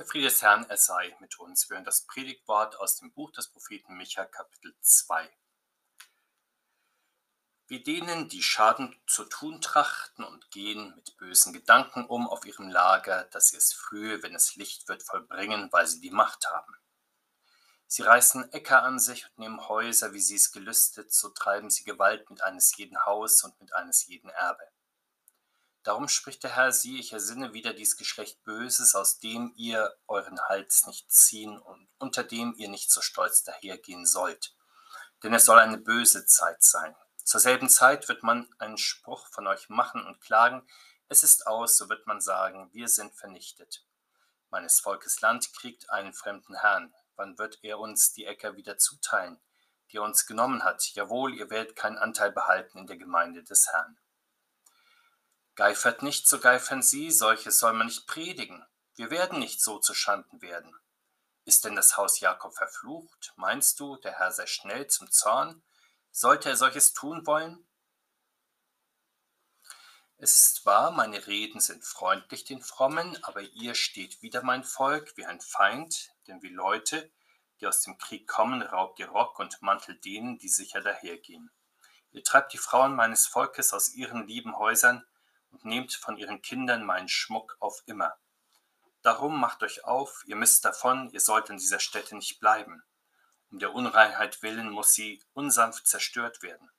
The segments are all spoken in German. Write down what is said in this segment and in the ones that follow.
Der Friede des Herrn, er sei mit uns. Wir hören das Predigtwort aus dem Buch des Propheten Micha, Kapitel 2. Wie denen, die Schaden zu tun trachten und gehen mit bösen Gedanken um auf ihrem Lager, dass sie es frühe, wenn es Licht wird, vollbringen, weil sie die Macht haben. Sie reißen Äcker an sich und nehmen Häuser, wie sie es gelüstet, so treiben sie Gewalt mit eines jeden Haus und mit eines jeden Erbe. Darum spricht der Herr, siehe, ich ersinne wieder dies Geschlecht Böses, aus dem ihr euren Hals nicht ziehen und unter dem ihr nicht so stolz dahergehen sollt. Denn es soll eine böse Zeit sein. Zur selben Zeit wird man einen Spruch von euch machen und klagen, es ist aus, so wird man sagen, wir sind vernichtet. Meines Volkes Land kriegt einen fremden Herrn. Wann wird er uns die Äcker wieder zuteilen, die er uns genommen hat? Jawohl, ihr werdet keinen Anteil behalten in der Gemeinde des Herrn. Geifert nicht, so geifern sie, solches soll man nicht predigen. Wir werden nicht so zu Schanden werden. Ist denn das Haus Jakob verflucht? Meinst du, der Herr sei schnell zum Zorn? Sollte er solches tun wollen? Es ist wahr, meine Reden sind freundlich den Frommen, aber ihr steht wieder mein Volk wie ein Feind, denn wie Leute, die aus dem Krieg kommen, raubt ihr Rock und Mantel denen, die sicher dahergehen. Ihr treibt die Frauen meines Volkes aus ihren lieben Häusern, und nehmt von ihren Kindern meinen Schmuck auf immer. Darum macht euch auf, ihr müsst davon, ihr sollt in dieser Stätte nicht bleiben. Um der Unreinheit willen muss sie unsanft zerstört werden.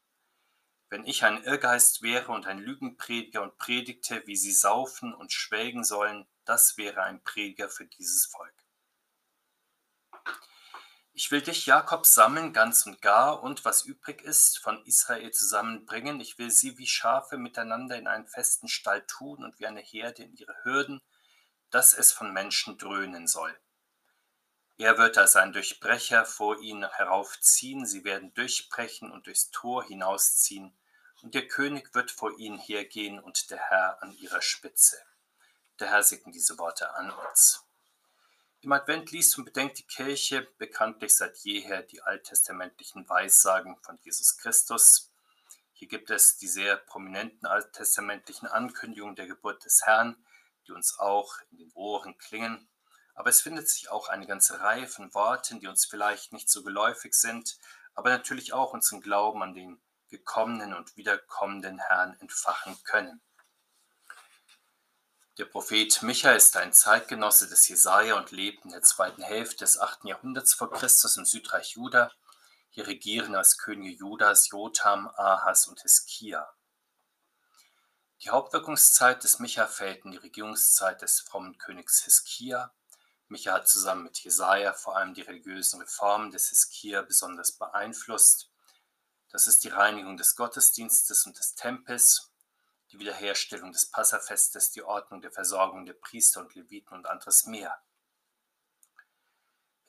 Wenn ich ein Irrgeist wäre und ein Lügenprediger und predigte, wie sie saufen und schwelgen sollen, das wäre ein Prediger für dieses Volk. Ich will dich, Jakob, sammeln, ganz und gar, und was übrig ist, von Israel zusammenbringen. Ich will sie wie Schafe miteinander in einen festen Stall tun und wie eine Herde in ihre Hürden, dass es von Menschen dröhnen soll. Er wird als ein Durchbrecher vor ihnen heraufziehen, sie werden durchbrechen und durchs Tor hinausziehen, und der König wird vor ihnen hergehen und der Herr an ihrer Spitze. Der Herr segne diese Worte an uns. Im Advent liest und bedenkt die Kirche bekanntlich seit jeher die alttestamentlichen Weissagen von Jesus Christus. Hier gibt es die sehr prominenten alttestamentlichen Ankündigungen der Geburt des Herrn, die uns auch in den Ohren klingen. Aber es findet sich auch eine ganze Reihe von Worten, die uns vielleicht nicht so geläufig sind, aber natürlich auch unseren Glauben an den gekommenen und wiederkommenden Herrn entfachen können. Der Prophet Micha ist ein Zeitgenosse des Jesaja und lebt in der zweiten Hälfte des 8. Jahrhunderts vor Christus im Südreich Juda. Hier regieren als Könige Judas Jotham, Ahas und Hiskia. Die Hauptwirkungszeit des Micha fällt in die Regierungszeit des frommen Königs Hiskia. Micha hat zusammen mit Jesaja vor allem die religiösen Reformen des Hiskia besonders beeinflusst. Das ist die Reinigung des Gottesdienstes und des Tempels die Wiederherstellung des Passafestes, die Ordnung der Versorgung der Priester und Leviten und anderes mehr.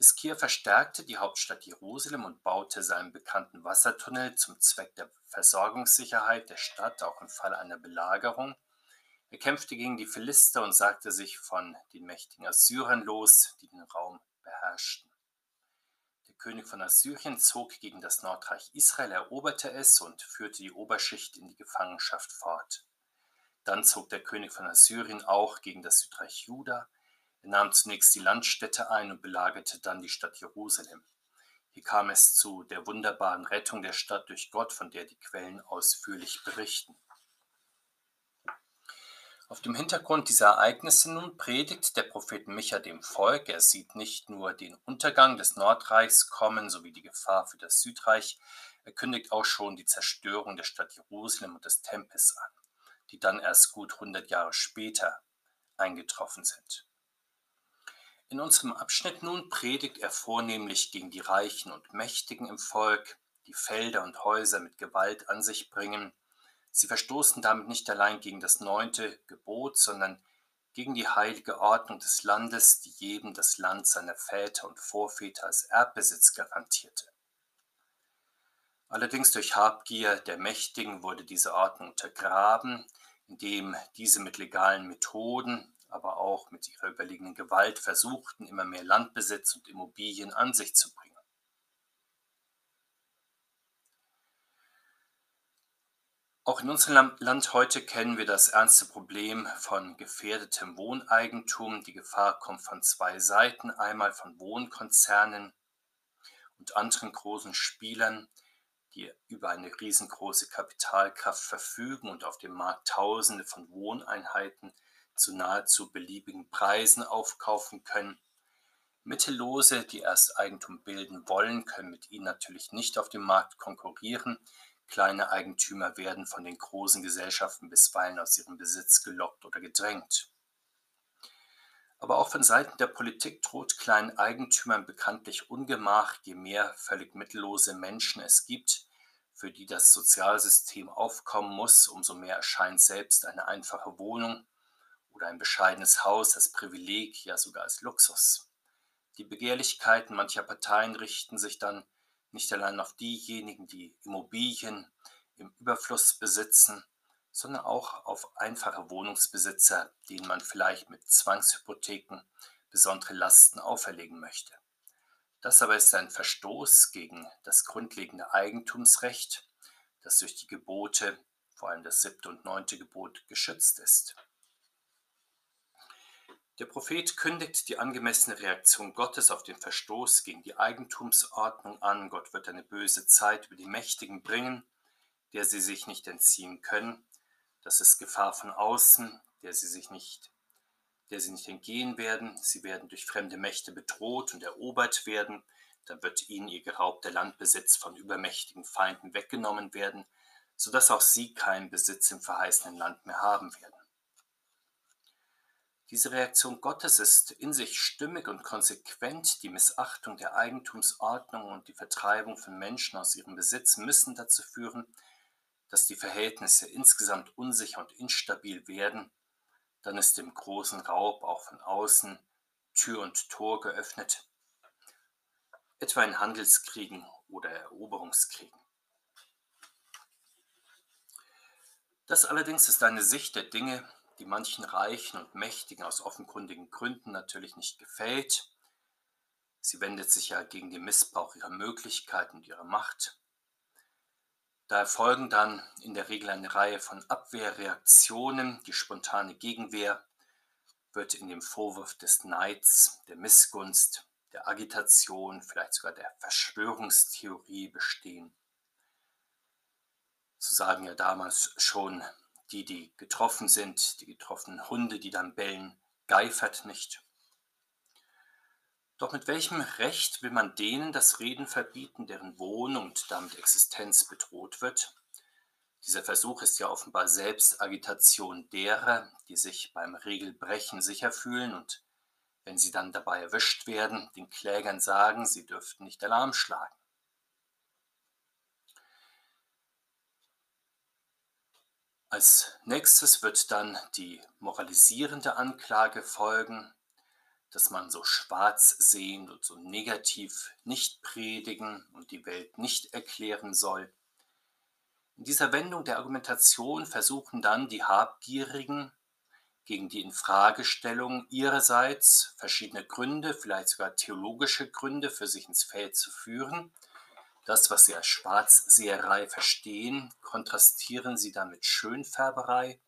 Hiskia verstärkte die Hauptstadt Jerusalem und baute seinen bekannten Wassertunnel zum Zweck der Versorgungssicherheit der Stadt, auch im Falle einer Belagerung. Er kämpfte gegen die Philister und sagte sich von den mächtigen Assyrern los, die den Raum beherrschten. Der König von Assyrien zog gegen das Nordreich Israel, eroberte es und führte die Oberschicht in die Gefangenschaft fort. Dann zog der König von Assyrien auch gegen das Südreich Juda. Er nahm zunächst die Landstädte ein und belagerte dann die Stadt Jerusalem. Hier kam es zu der wunderbaren Rettung der Stadt durch Gott, von der die Quellen ausführlich berichten. Auf dem Hintergrund dieser Ereignisse nun predigt der Prophet Micha dem Volk. Er sieht nicht nur den Untergang des Nordreichs kommen sowie die Gefahr für das Südreich, er kündigt auch schon die Zerstörung der Stadt Jerusalem und des Tempels an die dann erst gut 100 Jahre später eingetroffen sind. In unserem Abschnitt nun predigt er vornehmlich gegen die Reichen und Mächtigen im Volk, die Felder und Häuser mit Gewalt an sich bringen. Sie verstoßen damit nicht allein gegen das neunte Gebot, sondern gegen die heilige Ordnung des Landes, die jedem das Land seiner Väter und Vorväter als Erbbesitz garantierte. Allerdings durch Habgier der Mächtigen wurde diese Ordnung untergraben, indem diese mit legalen Methoden, aber auch mit ihrer überlegenen Gewalt versuchten, immer mehr Landbesitz und Immobilien an sich zu bringen. Auch in unserem Land heute kennen wir das ernste Problem von gefährdetem Wohneigentum. Die Gefahr kommt von zwei Seiten. Einmal von Wohnkonzernen und anderen großen Spielern, die über eine riesengroße Kapitalkraft verfügen und auf dem Markt Tausende von Wohneinheiten zu nahezu beliebigen Preisen aufkaufen können. Mittellose, die erst Eigentum bilden wollen, können mit ihnen natürlich nicht auf dem Markt konkurrieren. Kleine Eigentümer werden von den großen Gesellschaften bisweilen aus ihrem Besitz gelockt oder gedrängt. Aber auch von Seiten der Politik droht kleinen Eigentümern bekanntlich Ungemach, je mehr völlig mittellose Menschen es gibt, für die das Sozialsystem aufkommen muss, umso mehr erscheint selbst eine einfache Wohnung oder ein bescheidenes Haus als Privileg, ja sogar als Luxus. Die Begehrlichkeiten mancher Parteien richten sich dann nicht allein auf diejenigen, die Immobilien im Überfluss besitzen, sondern auch auf einfache Wohnungsbesitzer, denen man vielleicht mit Zwangshypotheken besondere Lasten auferlegen möchte. Das aber ist ein Verstoß gegen das grundlegende Eigentumsrecht, das durch die Gebote, vor allem das siebte und neunte Gebot, geschützt ist. Der Prophet kündigt die angemessene Reaktion Gottes auf den Verstoß gegen die Eigentumsordnung an. Gott wird eine böse Zeit über die Mächtigen bringen, der sie sich nicht entziehen können. Das ist Gefahr von außen, der sie sich nicht, der sie nicht entgehen werden. Sie werden durch fremde Mächte bedroht und erobert werden. Dann wird ihnen ihr geraubter Landbesitz von übermächtigen Feinden weggenommen werden, sodass auch sie keinen Besitz im verheißenen Land mehr haben werden. Diese Reaktion Gottes ist in sich stimmig und konsequent. Die Missachtung der Eigentumsordnung und die Vertreibung von Menschen aus ihrem Besitz müssen dazu führen, dass die Verhältnisse insgesamt unsicher und instabil werden. Dann ist dem großen Raub auch von außen Tür und Tor geöffnet, etwa in Handelskriegen oder Eroberungskriegen. Das allerdings ist eine Sicht der Dinge, die manchen Reichen und Mächtigen aus offenkundigen Gründen natürlich nicht gefällt. Sie wendet sich ja gegen den Missbrauch ihrer Möglichkeiten und ihrer Macht. Da erfolgen dann in der Regel eine Reihe von Abwehrreaktionen. Die spontane Gegenwehr wird in dem Vorwurf des Neids, der Missgunst, der Agitation, vielleicht sogar der Verschwörungstheorie bestehen. So sagen ja damals schon die, die getroffen sind, die getroffenen Hunde, die dann bellen, geifert nicht. Doch mit welchem Recht will man denen das Reden verbieten, deren Wohn- und damit Existenz bedroht wird? Dieser Versuch ist ja offenbar Selbstagitation derer, die sich beim Regelbrechen sicher fühlen und wenn sie dann dabei erwischt werden, den Klägern sagen, sie dürften nicht Alarm schlagen. Als nächstes wird dann die moralisierende Anklage folgen, dass man so schwarz sehen und so negativ nicht predigen und die Welt nicht erklären soll. In dieser Wendung der Argumentation versuchen dann die Habgierigen gegen die Infragestellung ihrerseits verschiedene Gründe, vielleicht sogar theologische Gründe für sich ins Feld zu führen das, was sie als Schwarzseherei verstehen, kontrastieren sie dann mit Schönfärberei.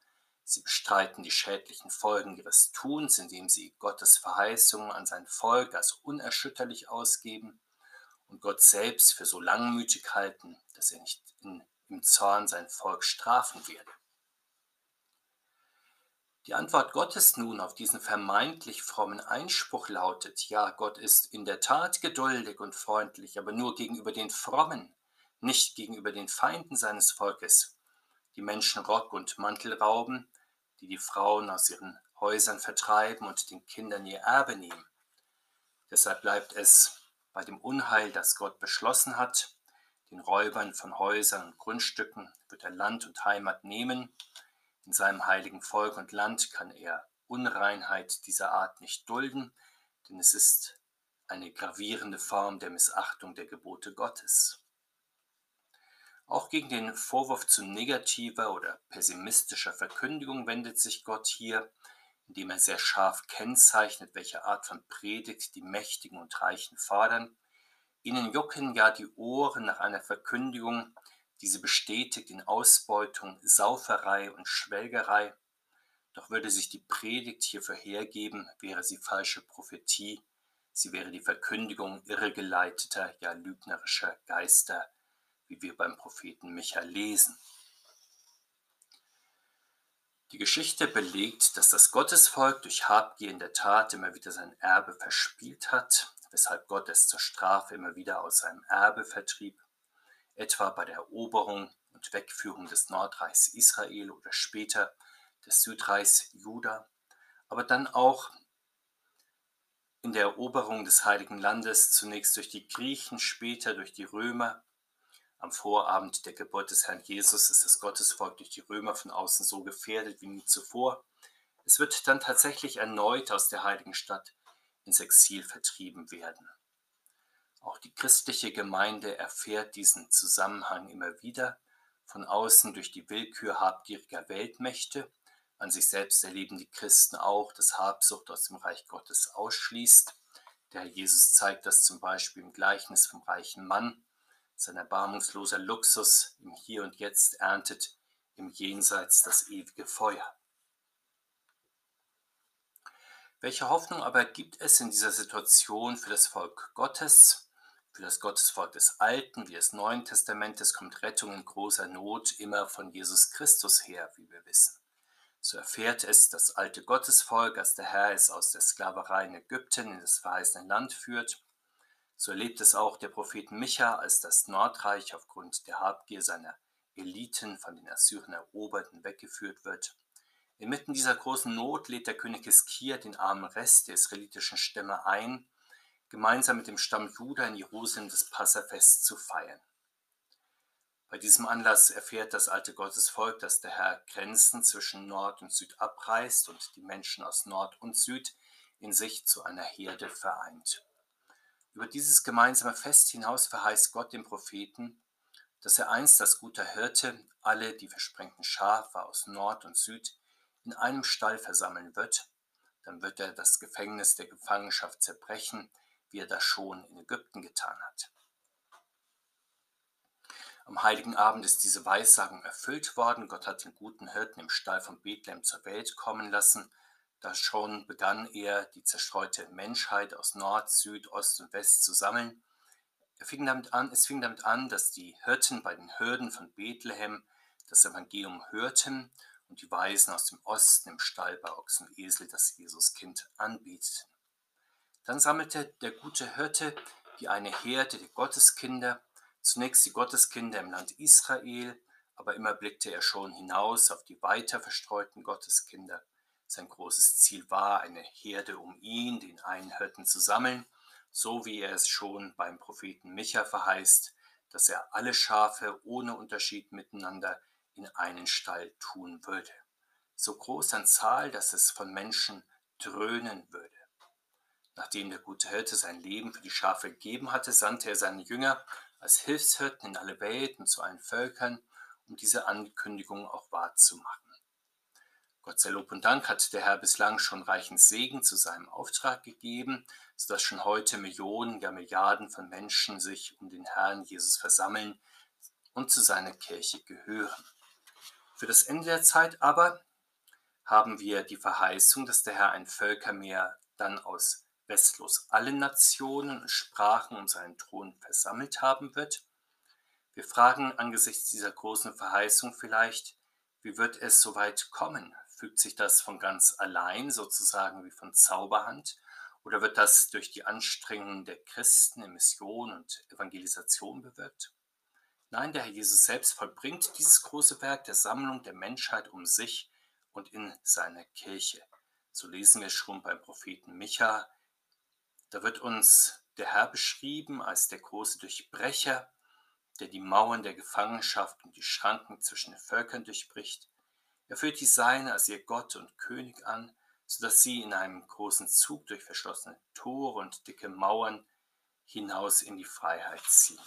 Sie bestreiten die schädlichen Folgen ihres Tuns, indem sie Gottes Verheißungen an sein Volk als unerschütterlich ausgeben und Gott selbst für so langmütig halten, dass er nicht in, im Zorn sein Volk strafen werde. Die Antwort Gottes nun auf diesen vermeintlich frommen Einspruch lautet, ja, Gott ist in der Tat geduldig und freundlich, aber nur gegenüber den Frommen, nicht gegenüber den Feinden seines Volkes, die Menschen Rock und Mantel rauben, die die Frauen aus ihren Häusern vertreiben und den Kindern ihr Erbe nehmen. Deshalb bleibt es bei dem Unheil, das Gott beschlossen hat, den Räubern von Häusern und Grundstücken wird er Land und Heimat nehmen in seinem heiligen Volk und Land kann er Unreinheit dieser Art nicht dulden, denn es ist eine gravierende Form der Missachtung der Gebote Gottes. Auch gegen den Vorwurf zu negativer oder pessimistischer Verkündigung wendet sich Gott hier, indem er sehr scharf kennzeichnet, welche Art von Predigt die Mächtigen und Reichen fordern. Ihnen jucken ja die Ohren nach einer Verkündigung, Diese bestätigt in Ausbeutung, Sauferei und Schwelgerei. Doch würde sich die Predigt hierfür hergeben, wäre sie falsche Prophetie, sie wäre die Verkündigung irregeleiteter, ja lügnerischer Geister, wie wir beim Propheten Micha lesen. Die Geschichte belegt, dass das Gottesvolk durch Habgier in der Tat immer wieder sein Erbe verspielt hat, weshalb Gott es zur Strafe immer wieder aus seinem Erbe vertrieb, etwa bei der Eroberung und Wegführung des Nordreichs Israel oder später des Südreichs Juda, aber dann auch in der Eroberung des Heiligen Landes, zunächst durch die Griechen, später durch die Römer. Am Vorabend der Geburt des Herrn Jesus ist das Gottesvolk durch die Römer von außen so gefährdet wie nie zuvor. Es wird dann tatsächlich erneut aus der heiligen Stadt ins Exil vertrieben werden. Auch die christliche Gemeinde erfährt diesen Zusammenhang immer wieder, von außen durch die Willkür habgieriger Weltmächte an sich selbst erleben die Christen auch, dass Habsucht aus dem Reich Gottes ausschließt. Der Herr Jesus zeigt das zum Beispiel im Gleichnis vom reichen Mann. Sein erbarmungsloser Luxus im Hier und Jetzt erntet im Jenseits das ewige Feuer. Welche Hoffnung aber gibt es in dieser Situation für das Volk Gottes? Für das Gottesvolk des Alten wie des Neuen Testamentes kommt Rettung in großer Not immer von Jesus Christus her, wie wir wissen. So erfährt es das alte Gottesvolk, als der Herr es aus der Sklaverei in Ägypten in das verheißene Land führt. So erlebt es auch der Prophet Micha, als das Nordreich aufgrund der Habgier seiner Eliten von den Assyrern Eroberten weggeführt wird. Inmitten dieser großen Not lädt der König Hiskia den armen Rest der israelitischen Stämme ein, gemeinsam mit dem Stamm Juda in Jerusalem das Passafest zu feiern. Bei diesem Anlass erfährt das alte Gottesvolk, dass der Herr Grenzen zwischen Nord und Süd abreißt und die Menschen aus Nord und Süd in sich zu einer Herde vereint. Über dieses gemeinsame Fest hinaus verheißt Gott dem Propheten, dass er einst als guter Hirte alle die versprengten Schafe aus Nord und Süd in einem Stall versammeln wird. Dann wird er das Gefängnis der Gefangenschaft zerbrechen, wie er das schon in Ägypten getan hat. Am heiligen Abend ist diese Weissagung erfüllt worden. Gott hat den guten Hirten im Stall von Bethlehem zur Welt kommen lassen. Da schon begann er, die zerstreute Menschheit aus Nord, Süd, Ost und West zu sammeln. Er fing damit an, es fing damit an, dass die Hirten bei den Hürden von Bethlehem das Evangelium hörten und die Weisen aus dem Osten im Stall bei Ochsen und Esel das Jesuskind anbieteten. Dann sammelte der gute Hirte die eine Herde der Gotteskinder Zunächst die Gotteskinder im Land Israel, aber immer blickte er schon hinaus auf die weiter verstreuten Gotteskinder. Sein großes Ziel war, eine Herde um ihn, den einen Hirten, zu sammeln, so wie er es schon beim Propheten Micha verheißt, dass er alle Schafe ohne Unterschied miteinander in einen Stall tun würde. So groß an Zahl, dass es von Menschen dröhnen würde. Nachdem der gute Hirte sein Leben für die Schafe gegeben hatte, sandte er seine Jünger als Hilfshirten in alle Welt und zu allen Völkern, um diese Ankündigung auch wahrzumachen. Gott sei Lob und Dank hat der Herr bislang schon reichen Segen zu seinem Auftrag gegeben, sodass schon heute Millionen, ja Milliarden von Menschen sich um den Herrn Jesus versammeln und zu seiner Kirche gehören. Für das Ende der Zeit aber haben wir die Verheißung, dass der Herr ein Völkermeer dann aus restlos alle Nationen und Sprachen um seinen Thron versammelt haben wird? Wir fragen angesichts dieser großen Verheißung vielleicht, wie wird es so weit kommen? Fügt sich das von ganz allein, sozusagen wie von Zauberhand? Oder wird das durch die Anstrengungen der Christen in Mission und Evangelisation bewirkt? Nein, der Herr Jesus selbst vollbringt dieses große Werk der Sammlung der Menschheit um sich und in seiner Kirche. So lesen wir schon beim Propheten Micha, da wird uns der Herr beschrieben als der große Durchbrecher, der die Mauern der Gefangenschaft und die Schranken zwischen den Völkern durchbricht. Er führt die Seine als ihr Gott und König an, sodass sie in einem großen Zug durch verschlossene Tore und dicke Mauern hinaus in die Freiheit ziehen.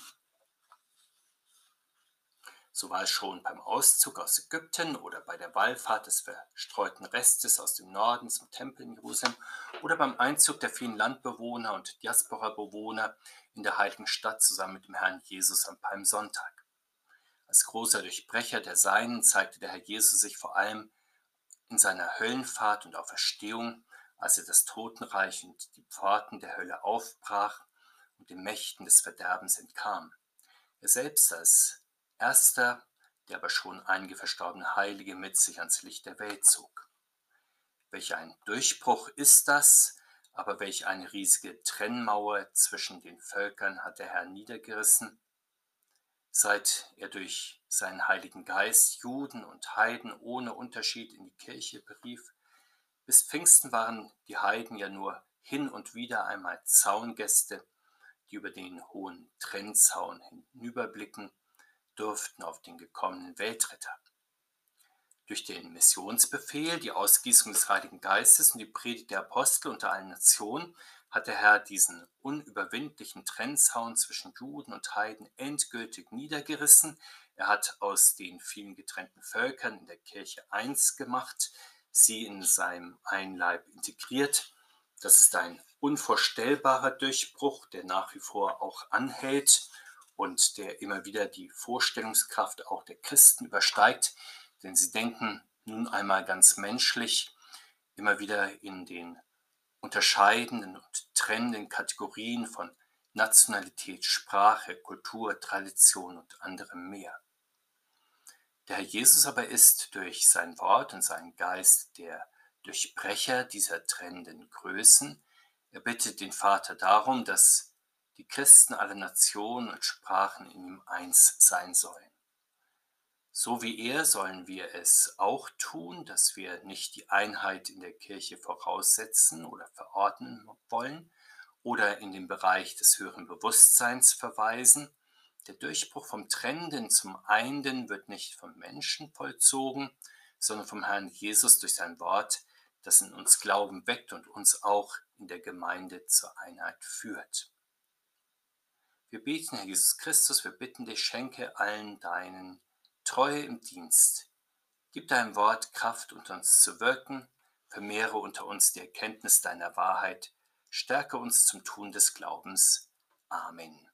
So war es schon beim Auszug aus Ägypten oder bei der Wallfahrt des verstreuten Restes aus dem Norden zum Tempel in Jerusalem oder beim Einzug der vielen Landbewohner und Diaspora-Bewohner in der heiligen Stadt zusammen mit dem Herrn Jesus am Palmsonntag. Als großer Durchbrecher der Seinen zeigte der Herr Jesus sich vor allem in seiner Höllenfahrt und Auferstehung, als er das Totenreich und die Pforten der Hölle aufbrach und den Mächten des Verderbens entkam. Er selbst als erster, der aber schon einige verstorbene Heilige mit sich ans Licht der Welt zog. Welch ein Durchbruch ist das, aber welch eine riesige Trennmauer zwischen den Völkern hat der Herr niedergerissen, seit er durch seinen Heiligen Geist Juden und Heiden ohne Unterschied in die Kirche berief. Bis Pfingsten waren die Heiden ja nur hin und wieder einmal Zaungäste, die über den hohen Trennzaun hinüberblicken durften auf den gekommenen Weltretter. Durch den Missionsbefehl, die Ausgießung des Heiligen Geistes und die Predigt der Apostel unter allen Nationen hat der Herr diesen unüberwindlichen Trennzaun zwischen Juden und Heiden endgültig niedergerissen. Er hat aus den vielen getrennten Völkern in der Kirche eins gemacht, sie in seinem Einleib integriert. Das ist ein unvorstellbarer Durchbruch, der nach wie vor auch anhält und der immer wieder die Vorstellungskraft auch der Christen übersteigt, denn sie denken nun einmal ganz menschlich immer wieder in den unterscheidenden und trennenden Kategorien von Nationalität, Sprache, Kultur, Tradition und anderem mehr. Der Herr Jesus aber ist durch sein Wort und seinen Geist der Durchbrecher dieser trennenden Größen. Er bittet den Vater darum, dass die Christen aller Nationen und Sprachen in ihm eins sein sollen. So wie er sollen wir es auch tun, dass wir nicht die Einheit in der Kirche voraussetzen oder verordnen wollen oder in den Bereich des höheren Bewusstseins verweisen. Der Durchbruch vom Trennenden zum Einden wird nicht vom Menschen vollzogen, sondern vom Herrn Jesus durch sein Wort, das in uns Glauben weckt und uns auch in der Gemeinde zur Einheit führt. Wir beten, Herr Jesus Christus, wir bitten dich, schenke allen deinen Treue im Dienst. Gib deinem Wort Kraft, unter uns zu wirken, vermehre unter uns die Erkenntnis deiner Wahrheit, stärke uns zum Tun des Glaubens. Amen.